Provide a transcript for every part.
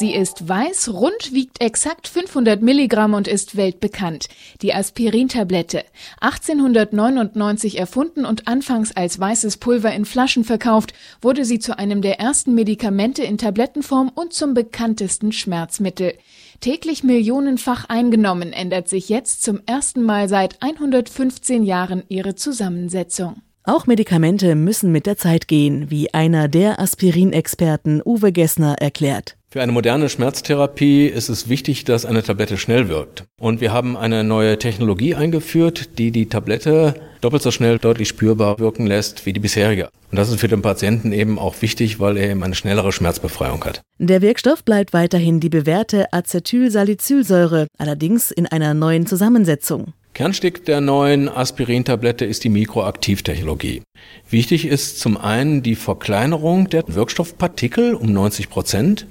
Sie ist weiß, rund, wiegt exakt 500 Milligramm und ist weltbekannt. Die Aspirintablette. 1899 erfunden und anfangs als weißes Pulver in Flaschen verkauft, wurde sie zu einem der ersten Medikamente in Tablettenform und zum bekanntesten Schmerzmittel. Täglich millionenfach eingenommen, ändert sich jetzt zum ersten Mal seit 115 Jahren ihre Zusammensetzung. Auch Medikamente müssen mit der Zeit gehen, wie einer der Aspirinexperten Uwe Gessner erklärt. Für eine moderne Schmerztherapie ist es wichtig, dass eine Tablette schnell wirkt. Und wir haben eine neue Technologie eingeführt, die die Tablette doppelt so schnell deutlich spürbar wirken lässt wie die bisherige. Und das ist für den Patienten eben auch wichtig, weil er eben eine schnellere Schmerzbefreiung hat. Der Wirkstoff bleibt weiterhin die bewährte Acetylsalicylsäure, allerdings in einer neuen Zusammensetzung. Kernstück der neuen Aspirintablette ist die Mikroaktivtechnologie. Wichtig ist zum einen die Verkleinerung der Wirkstoffpartikel um 90 Prozent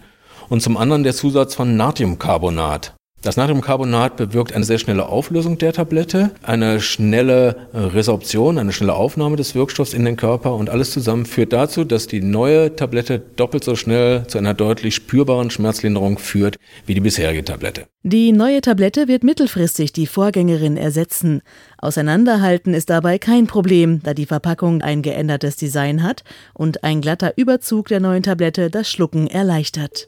und zum anderen der Zusatz von Natriumcarbonat. Das Natriumcarbonat bewirkt eine sehr schnelle Auflösung der Tablette, eine schnelle Resorption, eine schnelle Aufnahme des Wirkstoffs in den Körper und alles zusammen führt dazu, dass die neue Tablette doppelt so schnell zu einer deutlich spürbaren Schmerzlinderung führt wie die bisherige Tablette. Die neue Tablette wird mittelfristig die Vorgängerin ersetzen. Auseinanderhalten ist dabei kein Problem, da die Verpackung ein geändertes Design hat und ein glatter Überzug der neuen Tablette das Schlucken erleichtert